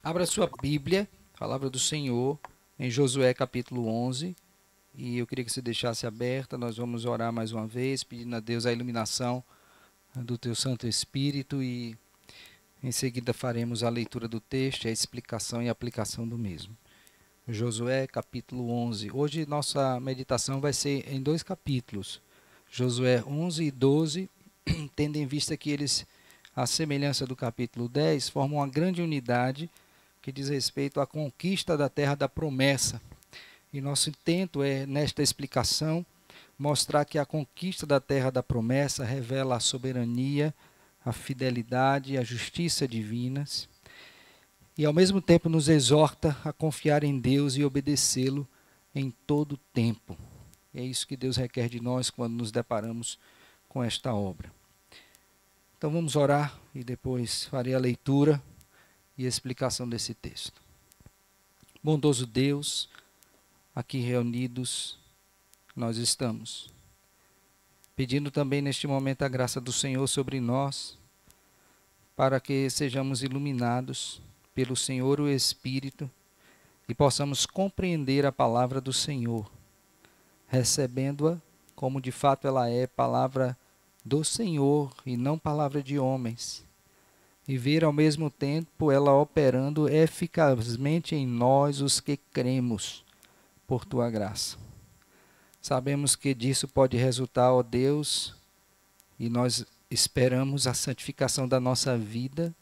Abra sua Bíblia, palavra do Senhor, em Josué capítulo 11. E eu queria que você deixasse aberta. Nós vamos orar mais uma vez, pedindo a Deus a iluminação do teu Santo Espírito e em seguida faremos a leitura do texto, a explicação e a aplicação do mesmo. Josué capítulo 11. Hoje nossa meditação vai ser em dois capítulos. Josué 11 e 12, tendo em vista que eles, à semelhança do capítulo 10, formam uma grande unidade que diz respeito à conquista da terra da promessa. E nosso intento é, nesta explicação, mostrar que a conquista da terra da promessa revela a soberania, a fidelidade e a justiça divinas, e ao mesmo tempo nos exorta a confiar em Deus e obedecê-lo em todo o tempo. É isso que Deus requer de nós quando nos deparamos com esta obra. Então vamos orar e depois farei a leitura e explicação desse texto. Bondoso Deus, aqui reunidos, nós estamos. Pedindo também neste momento a graça do Senhor sobre nós, para que sejamos iluminados pelo Senhor o Espírito e possamos compreender a palavra do Senhor, recebendo-a como de fato ela é, palavra do Senhor e não palavra de homens e ver ao mesmo tempo ela operando eficazmente em nós, os que cremos, por tua graça. Sabemos que disso pode resultar, ó Deus, e nós esperamos a santificação da nossa vida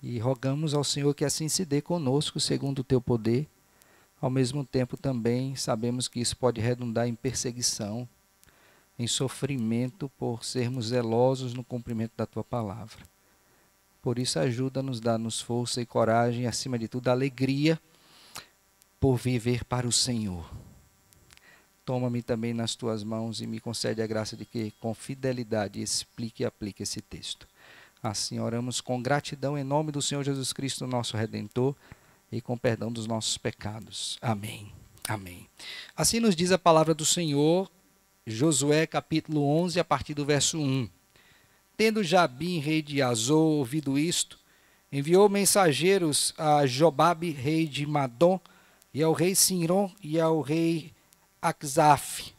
e rogamos ao Senhor que assim se dê conosco, segundo o teu poder. Ao mesmo tempo, também sabemos que isso pode redundar em perseguição, em sofrimento por sermos zelosos no cumprimento da tua palavra. Por isso, ajuda-nos, dá-nos força e coragem, acima de tudo, alegria por viver para o Senhor. Toma-me também nas tuas mãos e me concede a graça de que, com fidelidade, explique e aplique esse texto. Assim, oramos com gratidão em nome do Senhor Jesus Cristo, nosso Redentor, e com perdão dos nossos pecados. Amém. Amém. Assim nos diz a palavra do Senhor, Josué capítulo 11, a partir do verso 1. Tendo Jabim, rei de Azor, ouvido isto, enviou mensageiros a Jobabe, rei de Madom, e ao rei Sinron e ao rei Axaf,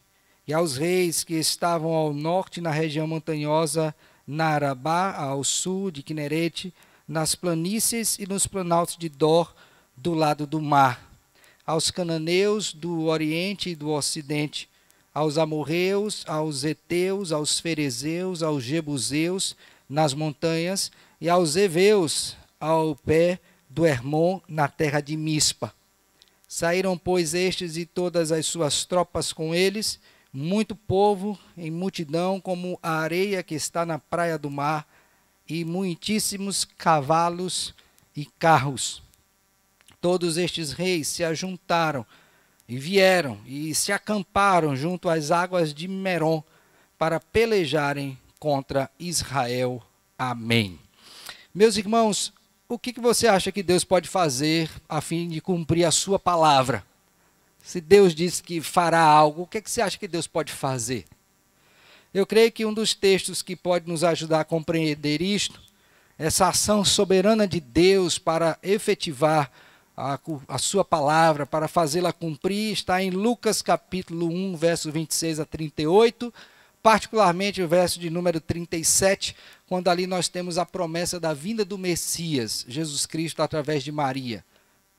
e aos reis que estavam ao norte na região montanhosa Narabá, ao sul de Quinerete, nas planícies e nos planaltos de Dor, do lado do mar, aos cananeus do oriente e do ocidente, aos amorreus, aos heteus, aos ferezeus, aos jebuseus nas montanhas e aos heveus ao pé do Hermon na terra de Mispa. Saíram, pois, estes e todas as suas tropas com eles, muito povo em multidão, como a areia que está na praia do mar, e muitíssimos cavalos e carros. Todos estes reis se ajuntaram e vieram e se acamparam junto às águas de Merom para pelejarem contra Israel. Amém. Meus irmãos, o que, você acha que Deus pode fazer a fim de cumprir a sua palavra? Se Deus diz que fará algo, o que, que você acha que Deus pode fazer? Eu creio que um dos textos que pode nos ajudar a compreender isto, essa ação soberana de Deus para efetivar a, a sua palavra, para fazê-la cumprir, está em Lucas capítulo 1, verso 26 a 38, particularmente o verso de número 37, quando ali nós temos a promessa da vinda do Messias, Jesus Cristo, através de Maria.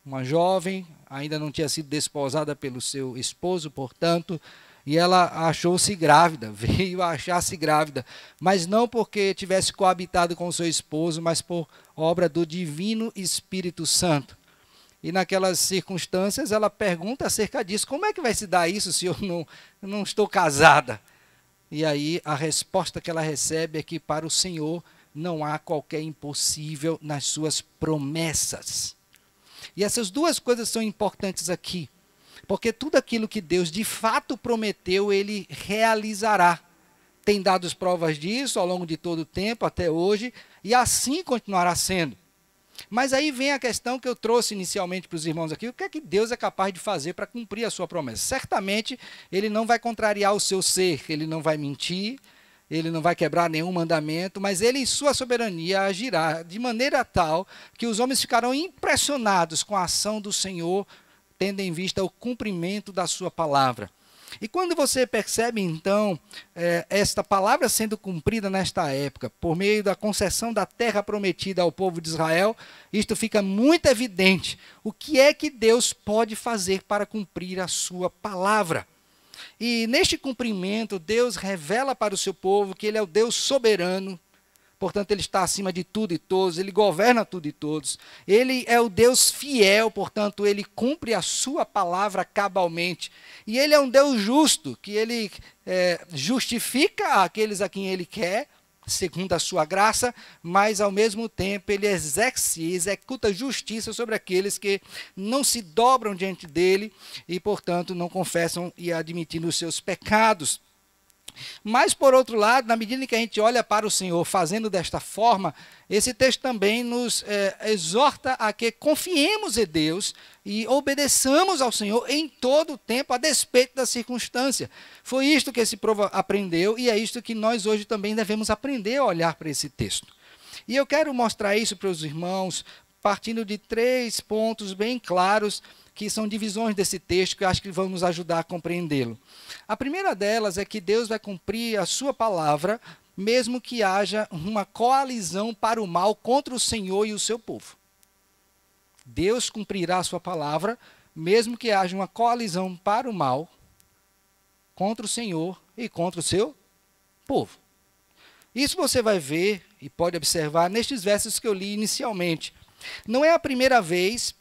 Uma jovem, ainda não tinha sido desposada pelo seu esposo, portanto, e ela achou-se grávida, veio a achar-se grávida, mas não porque tivesse coabitado com seu esposo, mas por obra do divino Espírito Santo. E naquelas circunstâncias ela pergunta acerca disso: como é que vai se dar isso se eu não, não estou casada? E aí a resposta que ela recebe é que para o Senhor não há qualquer impossível nas suas promessas. E essas duas coisas são importantes aqui, porque tudo aquilo que Deus de fato prometeu, ele realizará. Tem dado provas disso ao longo de todo o tempo, até hoje, e assim continuará sendo. Mas aí vem a questão que eu trouxe inicialmente para os irmãos aqui: o que é que Deus é capaz de fazer para cumprir a sua promessa? Certamente, Ele não vai contrariar o seu ser, Ele não vai mentir, ele não vai quebrar nenhum mandamento, mas ele, em sua soberania, agirá de maneira tal que os homens ficarão impressionados com a ação do Senhor, tendo em vista o cumprimento da sua palavra. E quando você percebe, então, é, esta palavra sendo cumprida nesta época, por meio da concessão da terra prometida ao povo de Israel, isto fica muito evidente. O que é que Deus pode fazer para cumprir a sua palavra? E neste cumprimento, Deus revela para o seu povo que Ele é o Deus soberano, portanto, Ele está acima de tudo e todos, Ele governa tudo e todos. Ele é o Deus fiel, portanto, Ele cumpre a Sua palavra cabalmente. E Ele é um Deus justo, que Ele é, justifica aqueles a quem Ele quer, segundo a sua graça, mas ao mesmo tempo ele exerce, executa justiça sobre aqueles que não se dobram diante dele e, portanto, não confessam e admitem os seus pecados. Mas, por outro lado, na medida em que a gente olha para o Senhor fazendo desta forma, esse texto também nos é, exorta a que confiemos em Deus e obedeçamos ao Senhor em todo o tempo, a despeito da circunstância. Foi isto que esse povo aprendeu e é isto que nós hoje também devemos aprender a olhar para esse texto. E eu quero mostrar isso para os irmãos, partindo de três pontos bem claros que são divisões desse texto que acho que vão nos ajudar a compreendê-lo. A primeira delas é que Deus vai cumprir a sua palavra, mesmo que haja uma coalizão para o mal contra o Senhor e o seu povo. Deus cumprirá a sua palavra, mesmo que haja uma coalizão para o mal contra o Senhor e contra o seu povo. Isso você vai ver e pode observar nestes versos que eu li inicialmente. Não é a primeira vez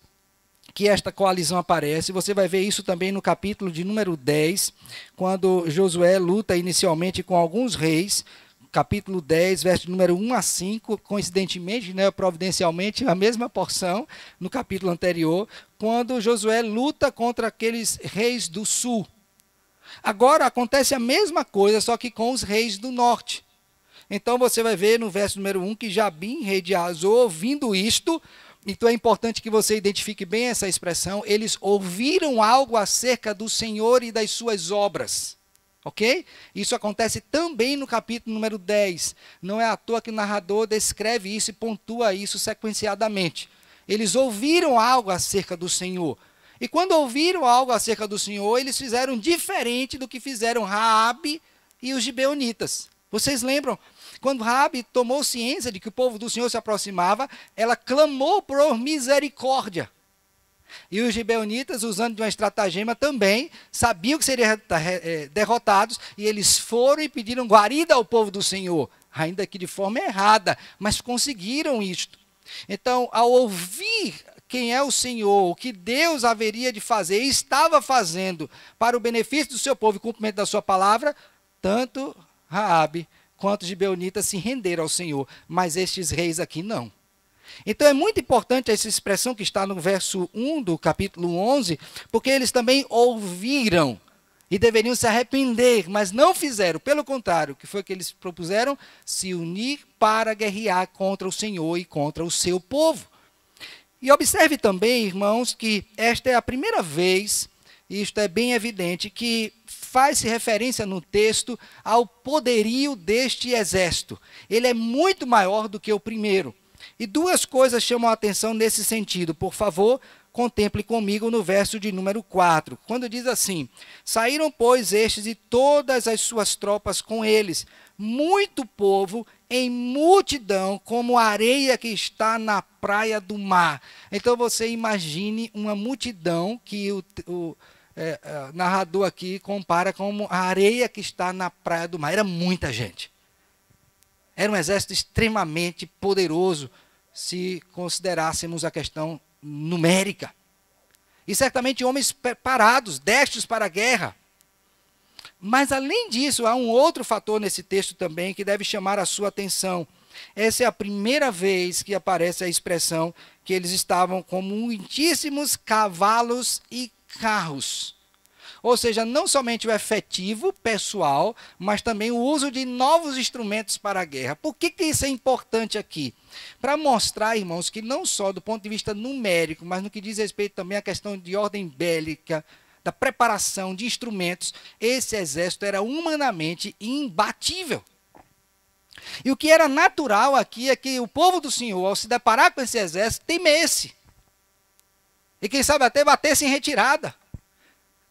que esta coalizão aparece. Você vai ver isso também no capítulo de número 10, quando Josué luta inicialmente com alguns reis. Capítulo 10, verso número 1 a 5, coincidentemente, né, providencialmente, a mesma porção no capítulo anterior, quando Josué luta contra aqueles reis do sul. Agora acontece a mesma coisa, só que com os reis do norte. Então você vai ver no verso número 1 que Jabim, rei de Azor, ouvindo isto, então é importante que você identifique bem essa expressão. Eles ouviram algo acerca do Senhor e das suas obras. Ok? Isso acontece também no capítulo número 10. Não é à toa que o narrador descreve isso e pontua isso sequenciadamente. Eles ouviram algo acerca do Senhor. E quando ouviram algo acerca do Senhor, eles fizeram diferente do que fizeram Raabe e os gibeonitas. Vocês lembram quando Rabi tomou ciência de que o povo do Senhor se aproximava, ela clamou por misericórdia. E os gibeonitas, usando de uma estratagema também, sabiam que seriam eh, derrotados, e eles foram e pediram guarida ao povo do Senhor, ainda que de forma errada, mas conseguiram isto. Então, ao ouvir quem é o Senhor, o que Deus haveria de fazer e estava fazendo para o benefício do seu povo e cumprimento da sua palavra, tanto Raabe quanto gibeonitas se renderam ao Senhor, mas estes reis aqui não. Então é muito importante essa expressão que está no verso 1 do capítulo 11, porque eles também ouviram e deveriam se arrepender, mas não fizeram. Pelo contrário, o que foi que eles propuseram? Se unir para guerrear contra o Senhor e contra o seu povo. E observe também, irmãos, que esta é a primeira vez, isto é bem evidente, que faz-se referência no texto ao poderio deste exército. Ele é muito maior do que o primeiro. E duas coisas chamam a atenção nesse sentido. Por favor, contemple comigo no verso de número 4, quando diz assim: Saíram, pois, estes e todas as suas tropas com eles, muito povo em multidão, como a areia que está na praia do mar. Então você imagine uma multidão que o, o é, é, narrador aqui compara como a areia que está na praia do mar. Era muita gente. Era um exército extremamente poderoso, se considerássemos a questão numérica. E certamente homens preparados, destes para a guerra. Mas, além disso, há um outro fator nesse texto também que deve chamar a sua atenção. Essa é a primeira vez que aparece a expressão que eles estavam com muitíssimos cavalos e carros. Ou seja, não somente o efetivo pessoal, mas também o uso de novos instrumentos para a guerra. Por que, que isso é importante aqui? Para mostrar, irmãos, que não só do ponto de vista numérico, mas no que diz respeito também à questão de ordem bélica, da preparação de instrumentos, esse exército era humanamente imbatível. E o que era natural aqui é que o povo do Senhor, ao se deparar com esse exército, temesse. E quem sabe até batesse em retirada.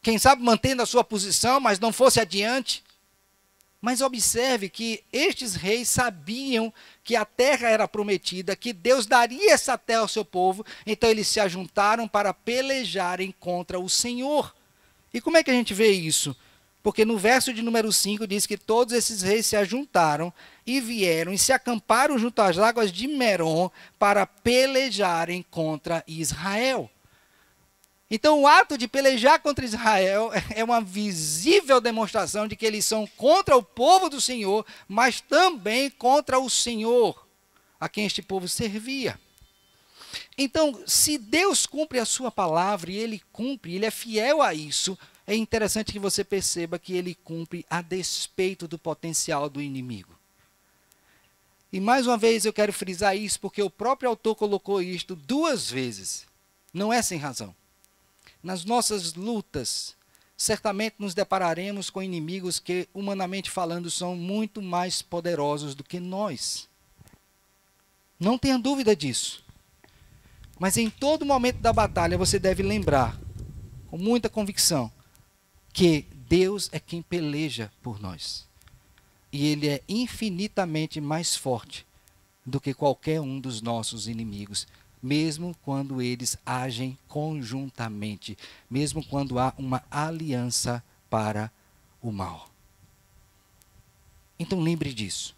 Quem sabe mantendo a sua posição, mas não fosse adiante. Mas observe que estes reis sabiam que a terra era prometida, que Deus daria essa terra ao seu povo, então eles se ajuntaram para pelejarem contra o Senhor. E como é que a gente vê isso? Porque no verso de número 5 diz que todos esses reis se ajuntaram e vieram e se acamparam junto às águas de Merom para pelejarem contra Israel. Então, o ato de pelejar contra Israel é uma visível demonstração de que eles são contra o povo do Senhor, mas também contra o Senhor, a quem este povo servia. Então, se Deus cumpre a sua palavra e ele cumpre, ele é fiel a isso, é interessante que você perceba que ele cumpre a despeito do potencial do inimigo. E mais uma vez eu quero frisar isso porque o próprio autor colocou isto duas vezes. Não é sem razão. Nas nossas lutas, certamente nos depararemos com inimigos que, humanamente falando, são muito mais poderosos do que nós. Não tenha dúvida disso. Mas em todo momento da batalha você deve lembrar, com muita convicção, que Deus é quem peleja por nós. E Ele é infinitamente mais forte do que qualquer um dos nossos inimigos mesmo quando eles agem conjuntamente, mesmo quando há uma aliança para o mal. Então lembre disso.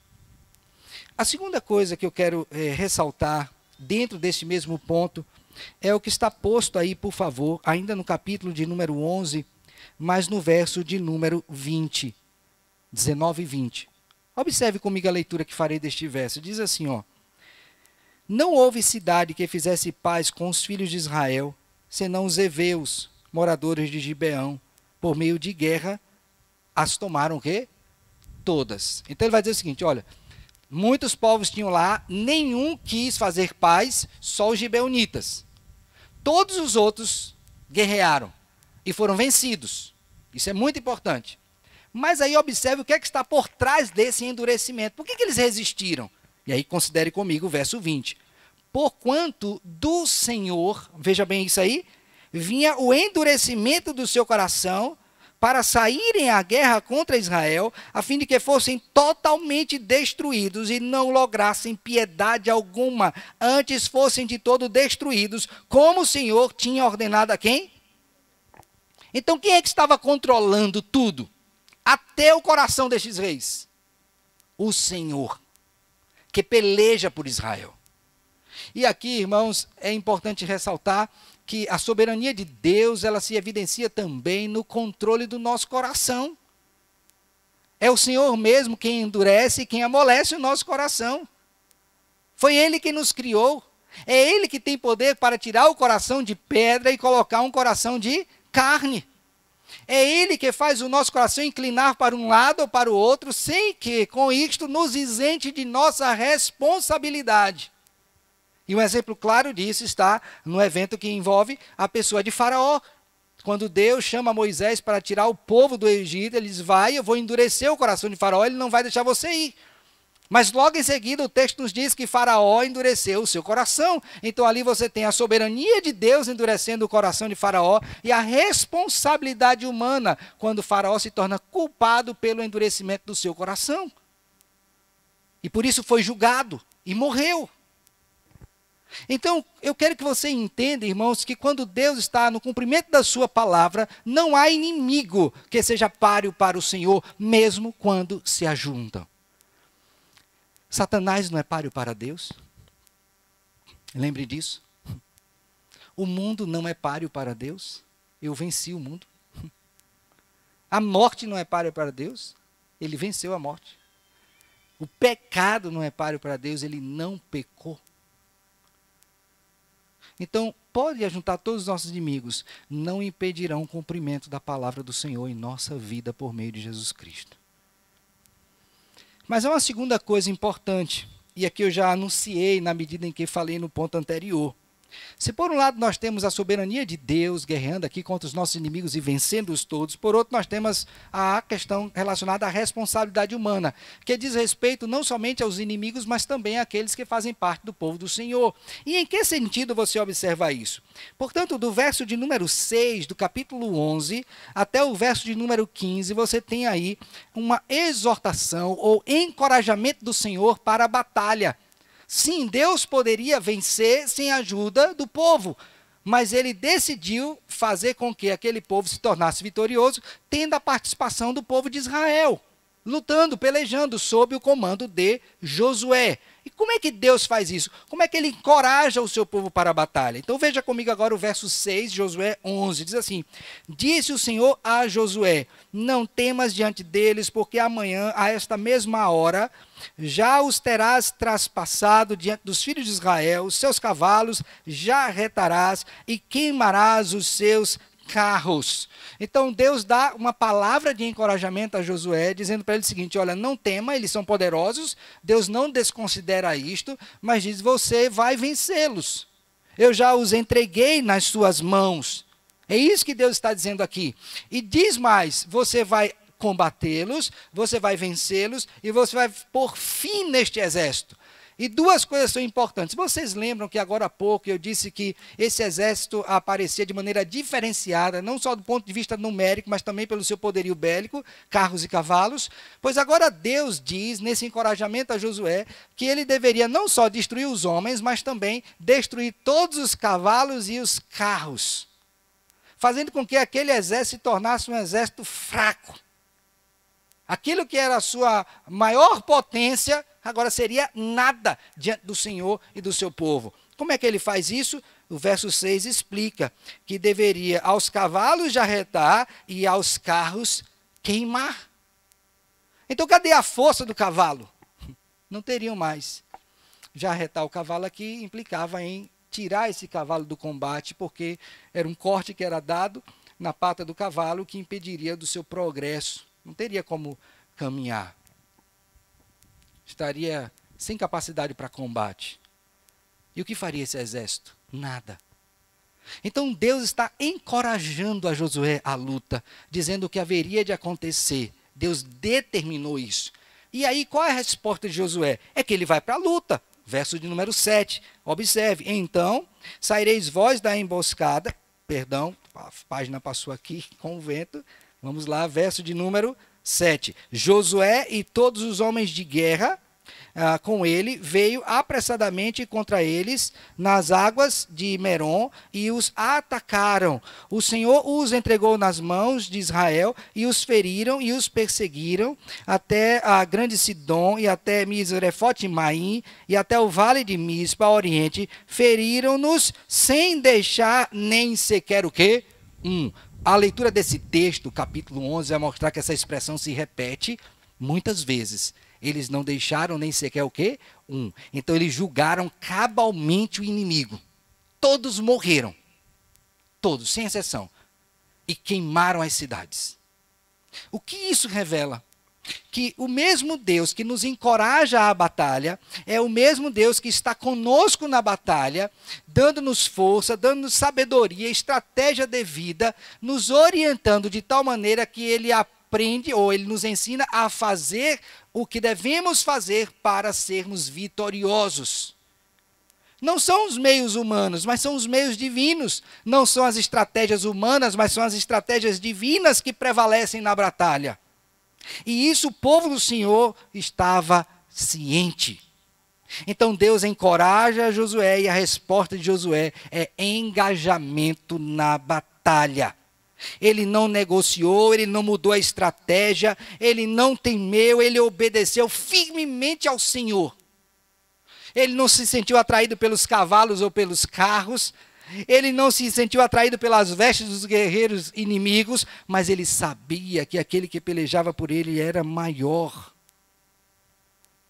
A segunda coisa que eu quero é, ressaltar dentro deste mesmo ponto é o que está posto aí, por favor, ainda no capítulo de número 11, mas no verso de número 20, 19 e 20. Observe comigo a leitura que farei deste verso. Diz assim, ó: não houve cidade que fizesse paz com os filhos de Israel, senão os heveus, moradores de Gibeão, por meio de guerra, as tomaram o quê? Todas. Então ele vai dizer o seguinte, olha, muitos povos tinham lá, nenhum quis fazer paz, só os gibeonitas. Todos os outros guerrearam e foram vencidos. Isso é muito importante. Mas aí observe o que é que está por trás desse endurecimento. Por que, que eles resistiram? E aí considere comigo o verso 20. Porquanto do Senhor, veja bem isso aí, vinha o endurecimento do seu coração para saírem à guerra contra Israel, a fim de que fossem totalmente destruídos e não lograssem piedade alguma, antes fossem de todo destruídos, como o Senhor tinha ordenado a quem? Então, quem é que estava controlando tudo? Até o coração destes reis? O Senhor que peleja por Israel. E aqui, irmãos, é importante ressaltar que a soberania de Deus, ela se evidencia também no controle do nosso coração. É o Senhor mesmo quem endurece e quem amolece o nosso coração. Foi Ele quem nos criou. É Ele que tem poder para tirar o coração de pedra e colocar um coração de carne. É Ele que faz o nosso coração inclinar para um lado ou para o outro, sem que, com isto, nos isente de nossa responsabilidade. E um exemplo claro disso está no evento que envolve a pessoa de Faraó. Quando Deus chama Moisés para tirar o povo do Egito, ele diz: Vai, eu vou endurecer o coração de Faraó, ele não vai deixar você ir. Mas logo em seguida o texto nos diz que Faraó endureceu o seu coração. Então ali você tem a soberania de Deus endurecendo o coração de Faraó e a responsabilidade humana quando Faraó se torna culpado pelo endurecimento do seu coração. E por isso foi julgado e morreu. Então, eu quero que você entenda, irmãos, que quando Deus está no cumprimento da sua palavra, não há inimigo que seja páreo para o Senhor, mesmo quando se ajuntam. Satanás não é páreo para Deus. Lembre disso. O mundo não é páreo para Deus. Eu venci o mundo. A morte não é páreo para Deus. Ele venceu a morte. O pecado não é páreo para Deus. Ele não pecou. Então, pode ajuntar todos os nossos inimigos, não impedirão o cumprimento da palavra do Senhor em nossa vida por meio de Jesus Cristo. Mas há uma segunda coisa importante, e aqui eu já anunciei na medida em que falei no ponto anterior. Se por um lado nós temos a soberania de Deus guerreando aqui contra os nossos inimigos e vencendo-os todos, por outro nós temos a questão relacionada à responsabilidade humana, que diz respeito não somente aos inimigos, mas também àqueles que fazem parte do povo do Senhor. E em que sentido você observa isso? Portanto, do verso de número 6 do capítulo 11 até o verso de número 15, você tem aí uma exortação ou encorajamento do Senhor para a batalha. Sim, Deus poderia vencer sem a ajuda do povo, mas ele decidiu fazer com que aquele povo se tornasse vitorioso, tendo a participação do povo de Israel, lutando, pelejando sob o comando de Josué. E como é que Deus faz isso? Como é que ele encoraja o seu povo para a batalha? Então veja comigo agora o verso 6, Josué 11. Diz assim: Disse o Senhor a Josué: Não temas diante deles, porque amanhã, a esta mesma hora, já os terás traspassado diante dos filhos de Israel, os seus cavalos já retarás e queimarás os seus carros. Então Deus dá uma palavra de encorajamento a Josué, dizendo para ele o seguinte: olha, não tema, eles são poderosos, Deus não desconsidera isto, mas diz: você vai vencê-los. Eu já os entreguei nas suas mãos. É isso que Deus está dizendo aqui. E diz mais: você vai combatê-los, você vai vencê-los e você vai pôr fim neste exército. E duas coisas são importantes. Vocês lembram que agora há pouco eu disse que esse exército aparecia de maneira diferenciada, não só do ponto de vista numérico, mas também pelo seu poderio bélico, carros e cavalos? Pois agora Deus diz, nesse encorajamento a Josué, que ele deveria não só destruir os homens, mas também destruir todos os cavalos e os carros, fazendo com que aquele exército se tornasse um exército fraco. Aquilo que era a sua maior potência agora seria nada diante do Senhor e do seu povo. Como é que ele faz isso? O verso 6 explica que deveria aos cavalos jarretar e aos carros queimar. Então, cadê a força do cavalo? Não teriam mais. Jarretar o cavalo aqui implicava em tirar esse cavalo do combate, porque era um corte que era dado na pata do cavalo que impediria do seu progresso. Não teria como caminhar estaria sem capacidade para combate. E o que faria esse exército? Nada. Então Deus está encorajando a Josué à luta, dizendo o que haveria de acontecer. Deus determinou isso. E aí, qual é a resposta de Josué? É que ele vai para a luta. Verso de número 7. Observe. Então, saireis vós da emboscada. Perdão, a página passou aqui com o vento. Vamos lá, verso de número 7. Josué e todos os homens de guerra ah, com ele veio apressadamente contra eles nas águas de Merom e os atacaram. O Senhor os entregou nas mãos de Israel e os feriram e os perseguiram até a grande Sidom e até Misrefote Maim e até o vale de Mispa, oriente. Feriram-nos sem deixar nem sequer o quê? Um a leitura desse texto, capítulo 11, vai mostrar que essa expressão se repete muitas vezes. Eles não deixaram nem sequer o quê? Um. Então eles julgaram cabalmente o inimigo. Todos morreram. Todos, sem exceção. E queimaram as cidades. O que isso revela? Que o mesmo Deus que nos encoraja à batalha é o mesmo Deus que está conosco na batalha, dando-nos força, dando-nos sabedoria, estratégia de vida, nos orientando de tal maneira que ele aprende ou ele nos ensina a fazer o que devemos fazer para sermos vitoriosos. Não são os meios humanos, mas são os meios divinos. Não são as estratégias humanas, mas são as estratégias divinas que prevalecem na batalha. E isso o povo do Senhor estava ciente. Então Deus encoraja Josué e a resposta de Josué é engajamento na batalha. Ele não negociou, ele não mudou a estratégia, ele não temeu, ele obedeceu firmemente ao Senhor. Ele não se sentiu atraído pelos cavalos ou pelos carros, ele não se sentiu atraído pelas vestes dos guerreiros inimigos, mas ele sabia que aquele que pelejava por ele era maior.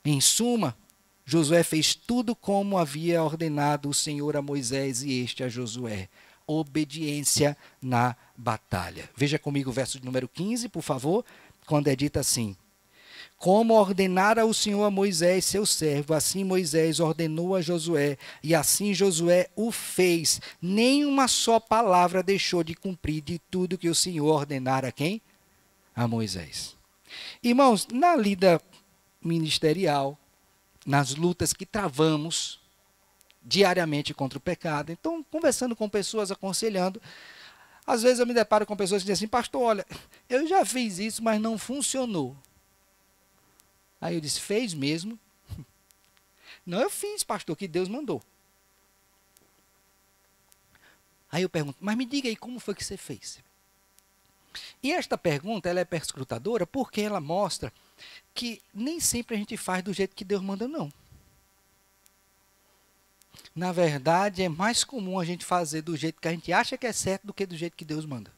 Em suma, Josué fez tudo como havia ordenado o Senhor a Moisés e este a Josué. Obediência na batalha. Veja comigo o verso de número 15, por favor, quando é dito assim: como ordenara o Senhor a Moisés, seu servo, assim Moisés ordenou a Josué, e assim Josué o fez. Nem uma só palavra deixou de cumprir de tudo que o Senhor ordenara a quem? A Moisés. Irmãos, na lida ministerial, nas lutas que travamos diariamente contra o pecado, então, conversando com pessoas, aconselhando, às vezes eu me deparo com pessoas que dizem assim, pastor, olha, eu já fiz isso, mas não funcionou. Aí eu disse, fez mesmo? Não, eu fiz, pastor, que Deus mandou. Aí eu pergunto, mas me diga aí, como foi que você fez? E esta pergunta, ela é perscrutadora porque ela mostra que nem sempre a gente faz do jeito que Deus manda, não. Na verdade, é mais comum a gente fazer do jeito que a gente acha que é certo do que do jeito que Deus manda.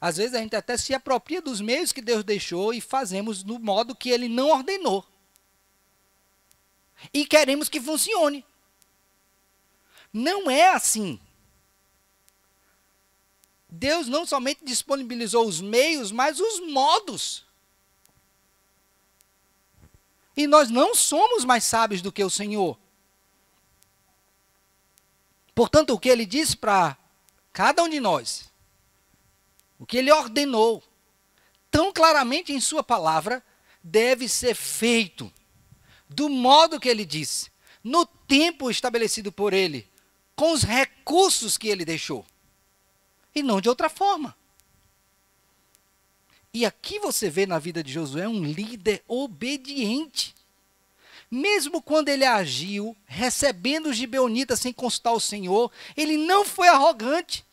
Às vezes a gente até se apropria dos meios que Deus deixou e fazemos no modo que Ele não ordenou. E queremos que funcione. Não é assim. Deus não somente disponibilizou os meios, mas os modos. E nós não somos mais sábios do que o Senhor. Portanto, o que ele disse para cada um de nós, o que ele ordenou, tão claramente em Sua palavra, deve ser feito do modo que ele disse, no tempo estabelecido por ele, com os recursos que ele deixou, e não de outra forma. E aqui você vê na vida de Josué um líder obediente. Mesmo quando ele agiu, recebendo os gibeonitas sem consultar o Senhor, ele não foi arrogante.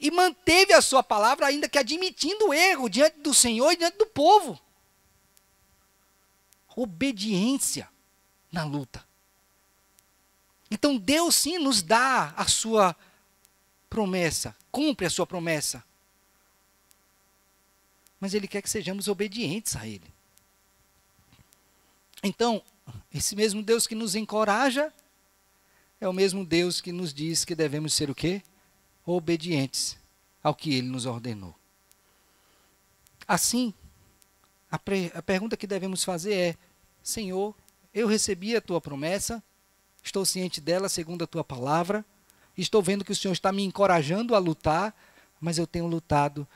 E manteve a sua palavra, ainda que admitindo o erro diante do Senhor e diante do povo. Obediência na luta. Então Deus sim nos dá a sua promessa, cumpre a sua promessa mas Ele quer que sejamos obedientes a Ele. Então, esse mesmo Deus que nos encoraja é o mesmo Deus que nos diz que devemos ser o quê? Obedientes ao que Ele nos ordenou. Assim, a, a pergunta que devemos fazer é: Senhor, eu recebi a tua promessa, estou ciente dela segundo a tua palavra, estou vendo que o Senhor está me encorajando a lutar, mas eu tenho lutado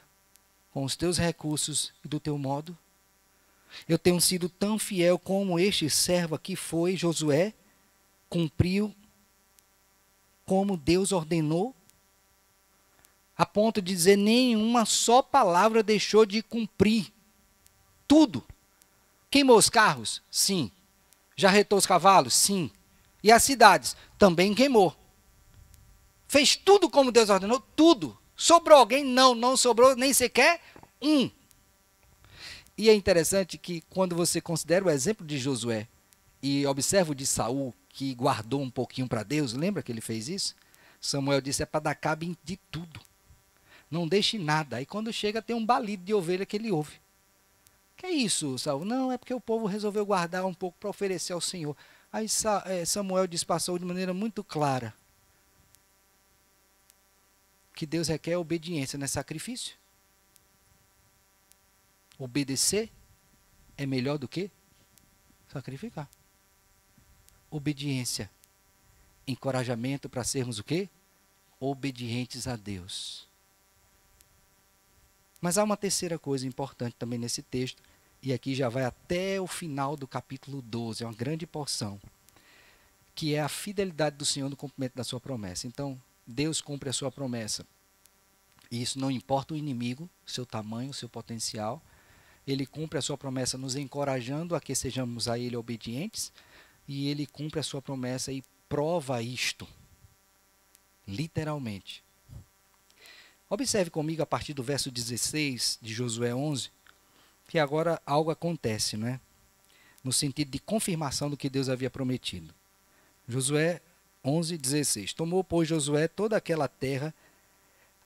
com os teus recursos e do teu modo? Eu tenho sido tão fiel como este servo aqui foi, Josué, cumpriu como Deus ordenou, a ponto de dizer nenhuma só palavra deixou de cumprir. Tudo. Queimou os carros? Sim. Já retou os cavalos? Sim. E as cidades? Também queimou. Fez tudo como Deus ordenou? Tudo. Sobrou alguém? Não, não sobrou nem sequer um. E é interessante que quando você considera o exemplo de Josué e observa o de Saul, que guardou um pouquinho para Deus, lembra que ele fez isso? Samuel disse: é para dar cabo de tudo. Não deixe nada. Aí quando chega, tem um balido de ovelha que ele ouve. Que é isso, Saul? Não, é porque o povo resolveu guardar um pouco para oferecer ao Senhor. Aí é, Samuel passou de maneira muito clara que Deus requer obediência, não é sacrifício? Obedecer é melhor do que sacrificar. Obediência. Encorajamento para sermos o quê? Obedientes a Deus. Mas há uma terceira coisa importante também nesse texto, e aqui já vai até o final do capítulo 12, é uma grande porção, que é a fidelidade do Senhor no cumprimento da sua promessa. Então, Deus cumpre a sua promessa. E isso não importa o inimigo, seu tamanho, seu potencial. Ele cumpre a sua promessa nos encorajando a que sejamos a ele obedientes. E ele cumpre a sua promessa e prova isto. Literalmente. Observe comigo a partir do verso 16 de Josué 11, que agora algo acontece, não é? No sentido de confirmação do que Deus havia prometido. Josué 11, 16. Tomou, pois, Josué toda aquela terra,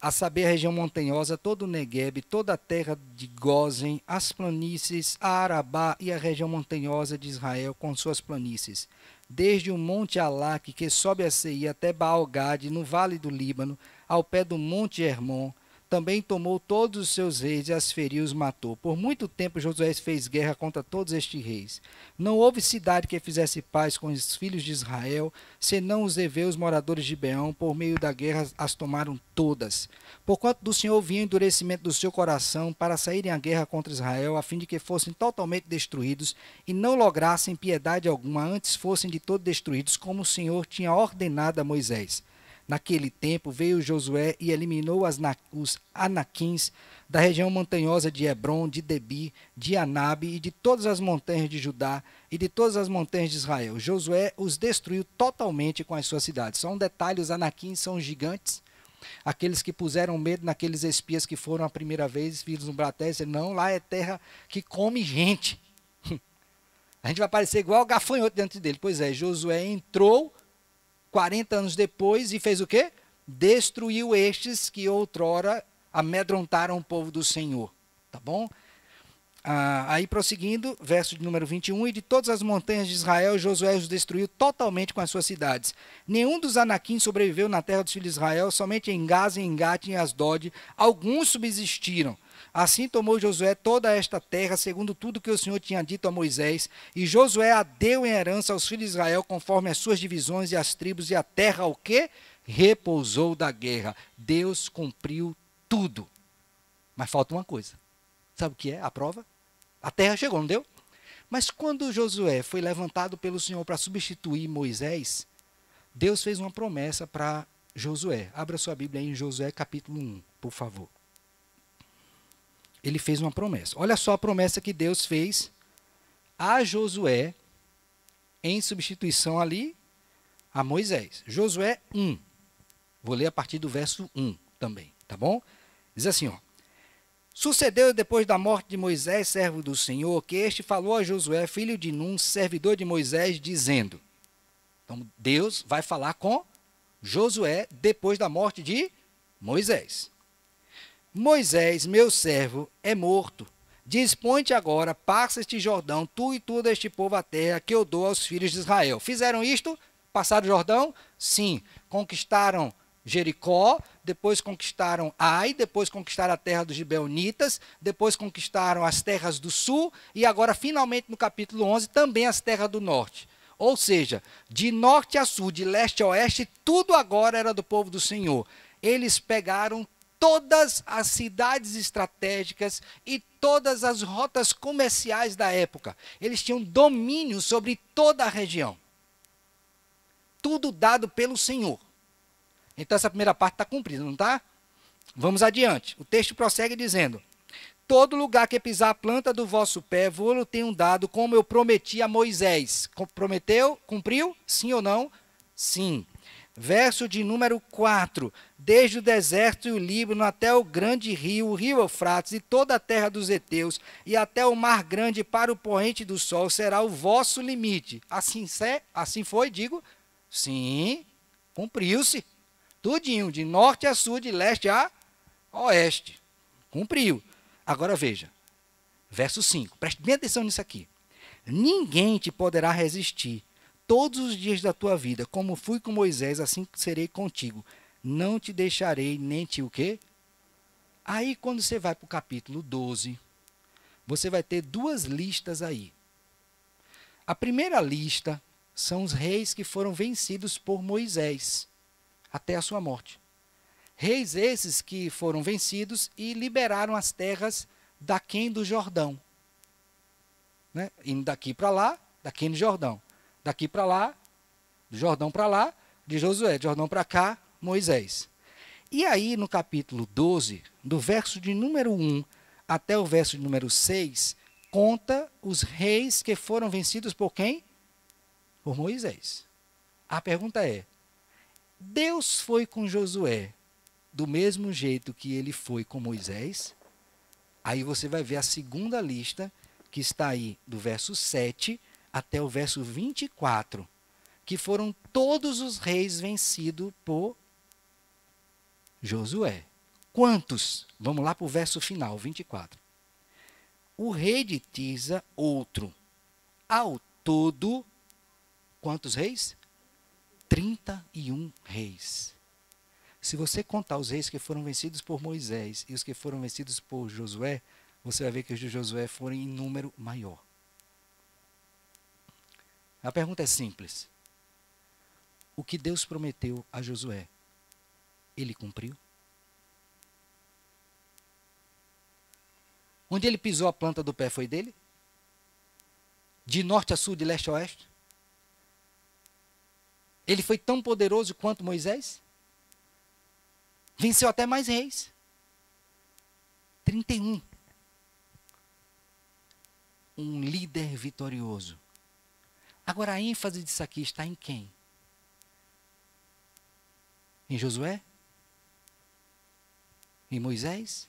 a saber, a região montanhosa, todo o Negueb, toda a terra de Gozen, as planícies, a Arabá e a região montanhosa de Israel, com suas planícies, desde o monte Alaque, que sobe a Seir, até Baalgade, no vale do Líbano, ao pé do monte Hermon, também tomou todos os seus reis e as feriu e os matou. Por muito tempo Josué fez guerra contra todos estes reis. Não houve cidade que fizesse paz com os filhos de Israel, senão os heveus moradores de Beão, por meio da guerra as tomaram todas. Porquanto do Senhor vinha o endurecimento do seu coração para saírem à guerra contra Israel, a fim de que fossem totalmente destruídos e não lograssem piedade alguma, antes fossem de todo destruídos, como o Senhor tinha ordenado a Moisés. Naquele tempo veio Josué e eliminou os anaquins da região montanhosa de Hebron, de Debi, de Anabe e de todas as montanhas de Judá e de todas as montanhas de Israel. Josué os destruiu totalmente com as suas cidades. Só um detalhe, os anaquins são gigantes, aqueles que puseram medo naqueles espias que foram a primeira vez, filhos no Bratéia, não, lá é terra que come gente. A gente vai parecer igual gafanhoto diante dele. Pois é, Josué entrou 40 anos depois, e fez o quê? Destruiu estes que outrora amedrontaram o povo do Senhor. Tá bom? Ah, aí prosseguindo, verso de número 21, e de todas as montanhas de Israel, Josué os destruiu totalmente com as suas cidades. Nenhum dos anaquins sobreviveu na terra dos filhos de Israel, somente em Gaza, em Gate e em Asdod, alguns subsistiram. Assim tomou Josué toda esta terra, segundo tudo que o Senhor tinha dito a Moisés, e Josué a deu em herança aos filhos de Israel, conforme as suas divisões e as tribos, e a terra o que? Repousou da guerra. Deus cumpriu tudo. Mas falta uma coisa. Sabe o que é a prova? A terra chegou, não deu? Mas quando Josué foi levantado pelo Senhor para substituir Moisés, Deus fez uma promessa para Josué. Abra sua Bíblia em Josué capítulo 1, por favor ele fez uma promessa. Olha só a promessa que Deus fez a Josué em substituição ali a Moisés. Josué 1. Vou ler a partir do verso 1 também, tá bom? Diz assim, ó. Sucedeu depois da morte de Moisés, servo do Senhor, que este falou a Josué, filho de Num, servidor de Moisés, dizendo: Então Deus vai falar com Josué depois da morte de Moisés. Moisés, meu servo, é morto. Dispõe-te agora, passa este Jordão, tu e todo este povo a terra que eu dou aos filhos de Israel. Fizeram isto? Passaram o Jordão? Sim. Conquistaram Jericó, depois conquistaram Ai, depois conquistaram a terra dos gibeonitas, depois conquistaram as terras do sul e agora, finalmente, no capítulo 11, também as terras do norte. Ou seja, de norte a sul, de leste a oeste, tudo agora era do povo do Senhor. Eles pegaram todas as cidades estratégicas e todas as rotas comerciais da época. Eles tinham domínio sobre toda a região. Tudo dado pelo Senhor. Então essa primeira parte está cumprida, não está? Vamos adiante. O texto prossegue dizendo: Todo lugar que pisar a planta do vosso pé, vou-lo tenho dado, como eu prometi a Moisés. Prometeu? Cumpriu? Sim ou não? Sim. Verso de número 4: Desde o deserto e o Líbano até o grande rio, o rio Eufrates, e toda a terra dos heteus, e até o mar grande para o poente do sol, será o vosso limite. Assim, assim foi, digo? Sim, cumpriu-se. Tudinho, de norte a sul, de leste a oeste. Cumpriu. Agora veja, verso 5. Preste bem atenção nisso aqui. Ninguém te poderá resistir todos os dias da tua vida, como fui com Moisés, assim serei contigo. Não te deixarei nem te o quê? Aí quando você vai para o capítulo 12, você vai ter duas listas aí. A primeira lista são os reis que foram vencidos por Moisés até a sua morte. Reis esses que foram vencidos e liberaram as terras daquém do Jordão. Né? Indo daqui para lá, daqui no Jordão. Daqui para lá, do Jordão para lá, de Josué, de Jordão para cá, Moisés. E aí, no capítulo 12, do verso de número 1 até o verso de número 6, conta os reis que foram vencidos por quem? Por Moisés. A pergunta é: Deus foi com Josué do mesmo jeito que ele foi com Moisés? Aí você vai ver a segunda lista, que está aí do verso 7 até o verso 24, que foram todos os reis vencidos por Josué. Quantos? Vamos lá para o verso final, 24. O rei de Tisa, outro. Ao todo, quantos reis? 31 reis. Se você contar os reis que foram vencidos por Moisés e os que foram vencidos por Josué, você vai ver que os de Josué foram em número maior. A pergunta é simples. O que Deus prometeu a Josué, ele cumpriu? Onde ele pisou a planta do pé foi dele? De norte a sul, de leste a oeste? Ele foi tão poderoso quanto Moisés? Venceu até mais reis. 31. Um líder vitorioso. Agora a ênfase disso aqui está em quem? Em Josué? Em Moisés?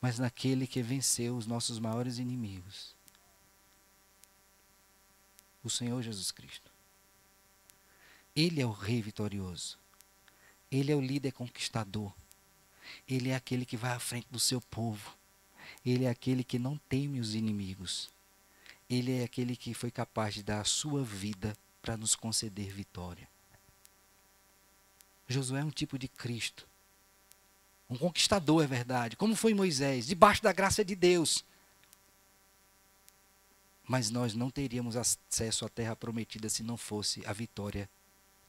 Mas naquele que venceu os nossos maiores inimigos. O Senhor Jesus Cristo. Ele é o rei vitorioso. Ele é o líder conquistador. Ele é aquele que vai à frente do seu povo. Ele é aquele que não teme os inimigos. Ele é aquele que foi capaz de dar a sua vida para nos conceder vitória. Josué é um tipo de Cristo. Um conquistador, é verdade. Como foi Moisés, debaixo da graça de Deus. Mas nós não teríamos acesso à terra prometida se não fosse a vitória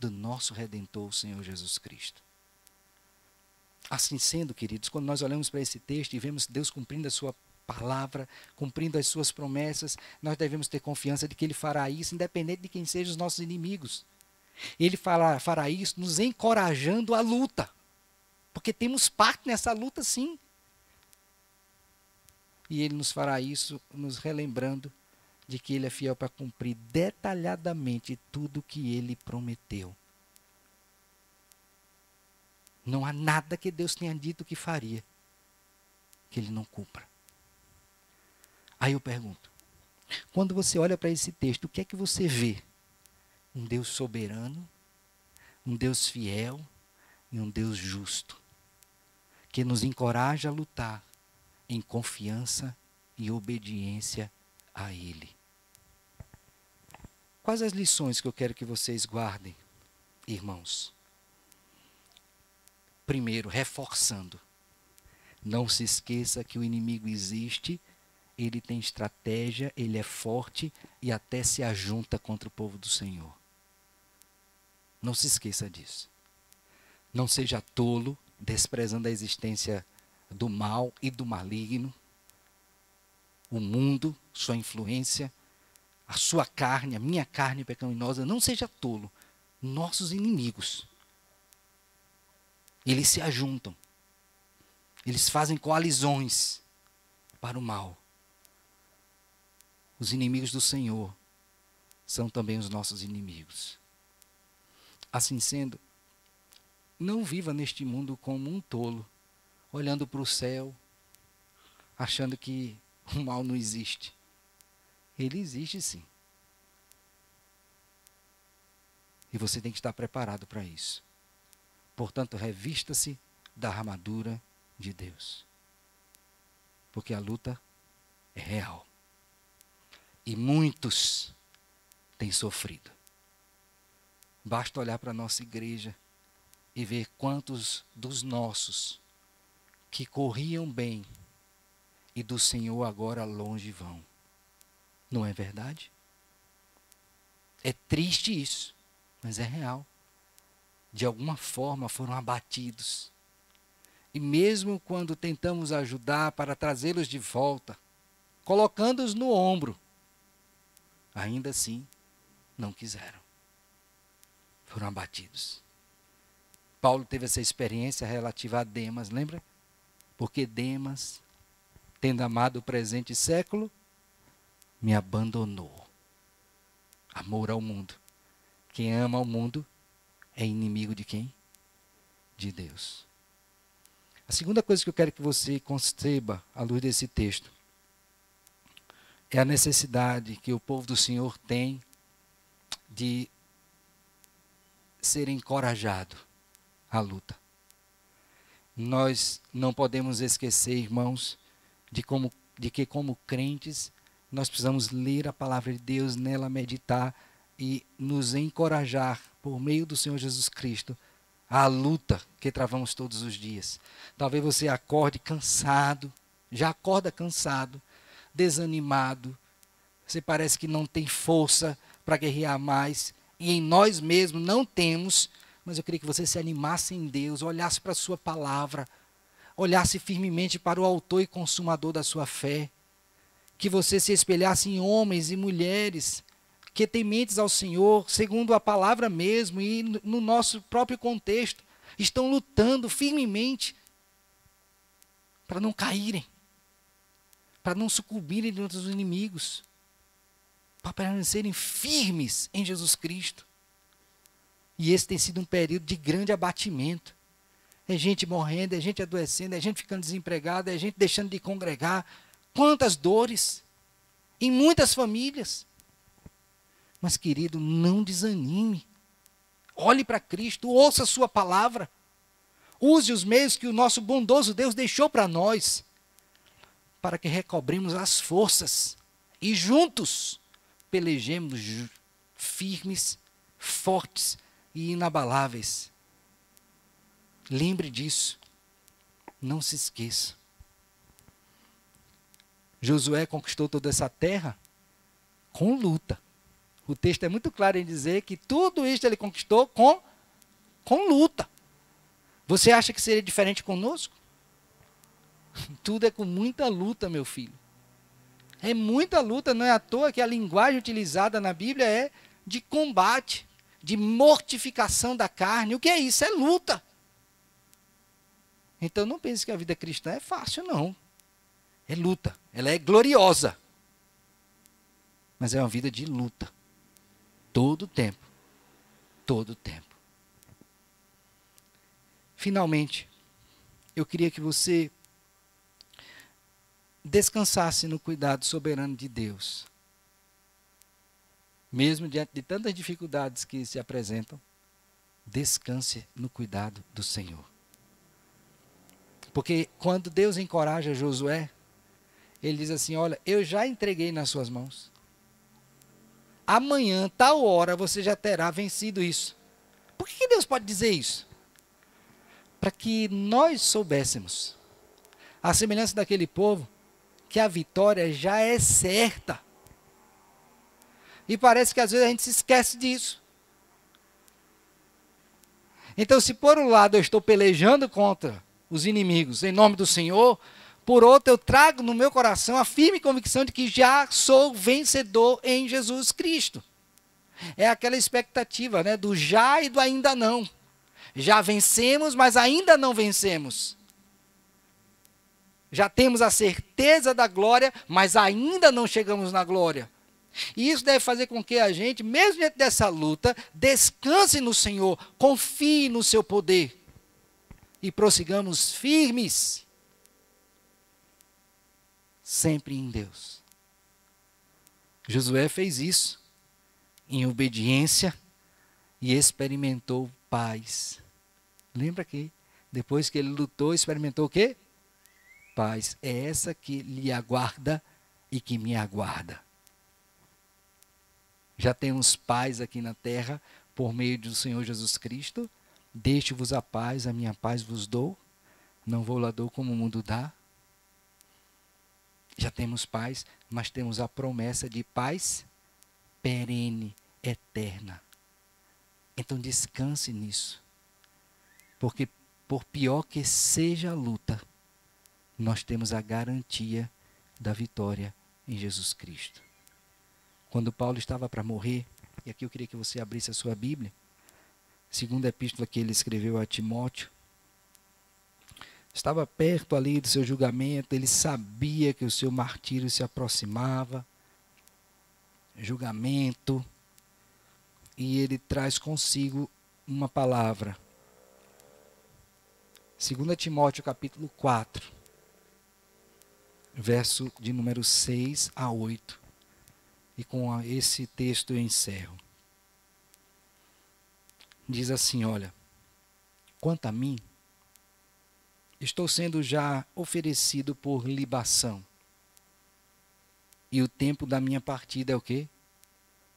do nosso Redentor, o Senhor Jesus Cristo. Assim sendo, queridos, quando nós olhamos para esse texto e vemos Deus cumprindo a sua palavra, cumprindo as suas promessas, nós devemos ter confiança de que Ele fará isso, independente de quem sejam os nossos inimigos. Ele fará, fará isso nos encorajando à luta, porque temos parte nessa luta, sim. E Ele nos fará isso nos relembrando de que Ele é fiel para cumprir detalhadamente tudo o que Ele prometeu. Não há nada que Deus tenha dito que faria que Ele não cumpra. Aí eu pergunto: quando você olha para esse texto, o que é que você vê? Um Deus soberano, um Deus fiel e um Deus justo, que nos encoraja a lutar em confiança e obediência a Ele. Quais as lições que eu quero que vocês guardem, irmãos? Primeiro, reforçando. Não se esqueça que o inimigo existe, ele tem estratégia, ele é forte e até se ajunta contra o povo do Senhor. Não se esqueça disso. Não seja tolo, desprezando a existência do mal e do maligno o mundo, sua influência, a sua carne, a minha carne pecaminosa, não seja tolo. Nossos inimigos. Eles se ajuntam. Eles fazem coalizões para o mal. Os inimigos do Senhor são também os nossos inimigos. Assim sendo, não viva neste mundo como um tolo, olhando para o céu, achando que o mal não existe. Ele existe sim. E você tem que estar preparado para isso. Portanto, revista-se da armadura de Deus. Porque a luta é real. E muitos têm sofrido. Basta olhar para a nossa igreja e ver quantos dos nossos que corriam bem e do Senhor agora longe vão. Não é verdade? É triste isso, mas é real. De alguma forma foram abatidos. E mesmo quando tentamos ajudar para trazê-los de volta, colocando-os no ombro, ainda assim não quiseram. Foram abatidos. Paulo teve essa experiência relativa a Demas, lembra? Porque Demas tendo amado o presente século, me abandonou. Amor ao mundo. Quem ama o mundo é inimigo de quem? De Deus. A segunda coisa que eu quero que você conceba à luz desse texto é a necessidade que o povo do Senhor tem de ser encorajado à luta. Nós não podemos esquecer, irmãos, de, como, de que, como crentes, nós precisamos ler a palavra de Deus, nela meditar e nos encorajar, por meio do Senhor Jesus Cristo, à luta que travamos todos os dias. Talvez você acorde cansado, já acorda cansado, desanimado. Você parece que não tem força para guerrear mais e em nós mesmos não temos, mas eu queria que você se animasse em Deus, olhasse para a sua palavra, olhasse firmemente para o autor e consumador da sua fé, que você se espelhasse em homens e mulheres que tementes ao Senhor, segundo a palavra mesmo e no nosso próprio contexto, estão lutando firmemente para não caírem, para não sucumbirem diante dos inimigos, para permanecerem firmes em Jesus Cristo. E esse tem sido um período de grande abatimento. É gente morrendo, é gente adoecendo, é gente ficando desempregada, é gente deixando de congregar. Quantas dores em muitas famílias. Mas, querido, não desanime. Olhe para Cristo, ouça a sua palavra. Use os meios que o nosso bondoso Deus deixou para nós, para que recobremos as forças e juntos pelejemos firmes, fortes e inabaláveis. Lembre disso. Não se esqueça. Josué conquistou toda essa terra com luta. O texto é muito claro em dizer que tudo isso ele conquistou com, com luta. Você acha que seria diferente conosco? Tudo é com muita luta, meu filho. É muita luta, não é à toa que a linguagem utilizada na Bíblia é de combate, de mortificação da carne. O que é isso? É luta. Então não pense que a vida cristã é fácil, não. É luta. Ela é gloriosa. Mas é uma vida de luta. Todo o tempo. Todo o tempo. Finalmente, eu queria que você descansasse no cuidado soberano de Deus. Mesmo diante de tantas dificuldades que se apresentam, descanse no cuidado do Senhor. Porque quando Deus encoraja Josué, ele diz assim: Olha, eu já entreguei nas suas mãos amanhã, tal hora, você já terá vencido isso. Por que Deus pode dizer isso? Para que nós soubéssemos, a semelhança daquele povo, que a vitória já é certa. E parece que às vezes a gente se esquece disso. Então, se por um lado eu estou pelejando contra os inimigos em nome do Senhor, por outro, eu trago no meu coração a firme convicção de que já sou vencedor em Jesus Cristo. É aquela expectativa né, do já e do ainda não. Já vencemos, mas ainda não vencemos. Já temos a certeza da glória, mas ainda não chegamos na glória. E isso deve fazer com que a gente, mesmo dentro dessa luta, descanse no Senhor, confie no seu poder e prossigamos firmes sempre em Deus. Josué fez isso em obediência e experimentou paz. Lembra que depois que ele lutou, experimentou o quê? Paz. É essa que lhe aguarda e que me aguarda. Já temos paz aqui na terra por meio do Senhor Jesus Cristo. Deixe-vos a paz, a minha paz vos dou. Não vou lá dou como o mundo dá. Já temos paz, mas temos a promessa de paz perene, eterna. Então descanse nisso. Porque por pior que seja a luta, nós temos a garantia da vitória em Jesus Cristo. Quando Paulo estava para morrer, e aqui eu queria que você abrisse a sua Bíblia, segunda epístola que ele escreveu a Timóteo, estava perto ali do seu julgamento, ele sabia que o seu martírio se aproximava. Julgamento. E ele traz consigo uma palavra. 2 Timóteo capítulo 4, verso de número 6 a 8. E com esse texto eu encerro. Diz assim: Olha, quanto a mim, estou sendo já oferecido por libação. E o tempo da minha partida é o quê?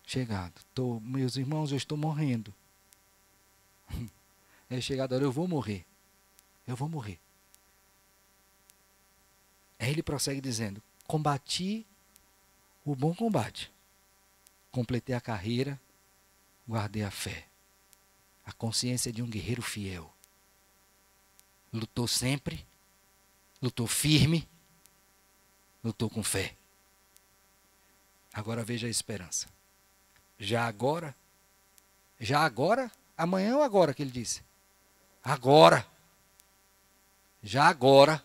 Chegado. Tô, meus irmãos, eu estou morrendo. é chegar a hora, eu vou morrer. Eu vou morrer. Aí ele prossegue dizendo: Combati o bom combate, completei a carreira, guardei a fé. A consciência de um guerreiro fiel. Lutou sempre, lutou firme, lutou com fé. Agora veja a esperança. Já agora, já agora, amanhã ou agora que ele disse? Agora. Já agora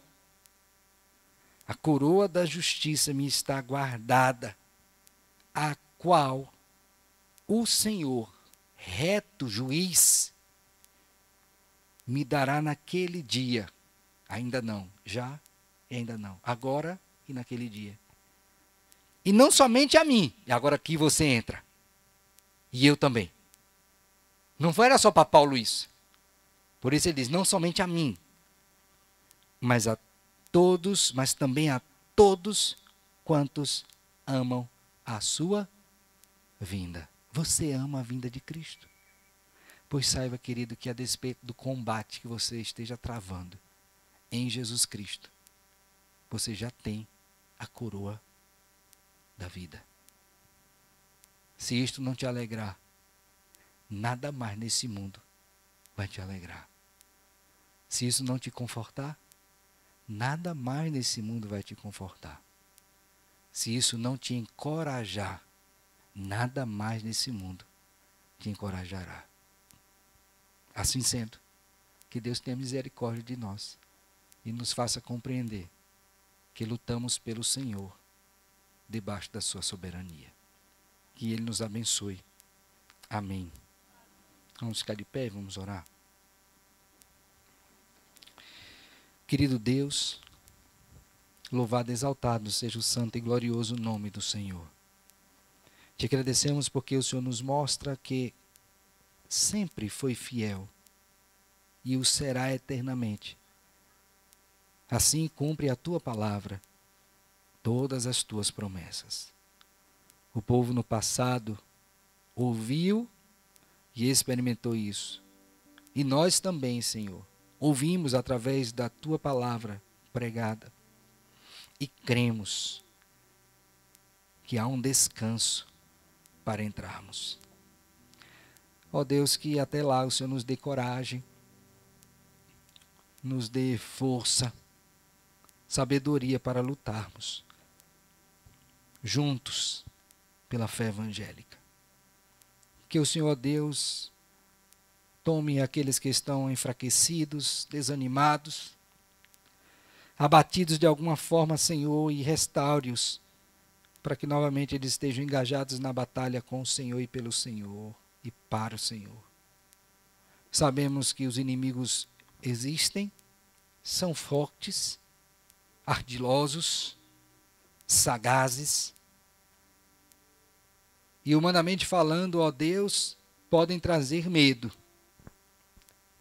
a coroa da justiça me está guardada, a qual o Senhor, reto juiz, me dará naquele dia. Ainda não, já e ainda não. Agora e naquele dia. E não somente a mim, agora aqui você entra. E eu também. Não foi era só para Paulo isso. Por isso ele diz: não somente a mim, mas a todos, mas também a todos quantos amam a sua vinda. Você ama a vinda de Cristo? Pois saiba, querido, que a despeito do combate que você esteja travando em Jesus Cristo, você já tem a coroa da vida. Se isto não te alegrar, nada mais nesse mundo vai te alegrar. Se isso não te confortar, nada mais nesse mundo vai te confortar. Se isso não te encorajar, nada mais nesse mundo te encorajará. Assim sendo, que Deus tenha misericórdia de nós e nos faça compreender que lutamos pelo Senhor debaixo da sua soberania. Que Ele nos abençoe. Amém. Vamos ficar de pé e vamos orar. Querido Deus, louvado e exaltado seja o santo e glorioso nome do Senhor. Te agradecemos porque o Senhor nos mostra que sempre foi fiel e o será eternamente. Assim cumpre a tua palavra, todas as tuas promessas. O povo no passado ouviu e experimentou isso. E nós também, Senhor ouvimos através da tua palavra pregada e cremos que há um descanso para entrarmos. Ó Deus, que até lá o Senhor nos dê coragem, nos dê força, sabedoria para lutarmos juntos pela fé evangélica. Que o Senhor Deus Tome aqueles que estão enfraquecidos, desanimados, abatidos de alguma forma, Senhor, e restaure-os, para que novamente eles estejam engajados na batalha com o Senhor e pelo Senhor e para o Senhor. Sabemos que os inimigos existem, são fortes, ardilosos, sagazes, e humanamente falando, ó Deus, podem trazer medo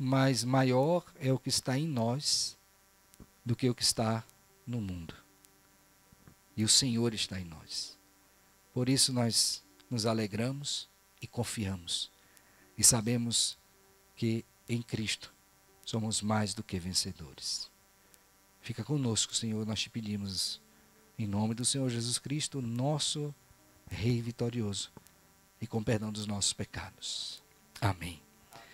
mas maior é o que está em nós do que o que está no mundo. E o Senhor está em nós. Por isso nós nos alegramos e confiamos. E sabemos que em Cristo somos mais do que vencedores. Fica conosco, Senhor, nós te pedimos, em nome do Senhor Jesus Cristo, nosso Rei vitorioso, e com perdão dos nossos pecados. Amém.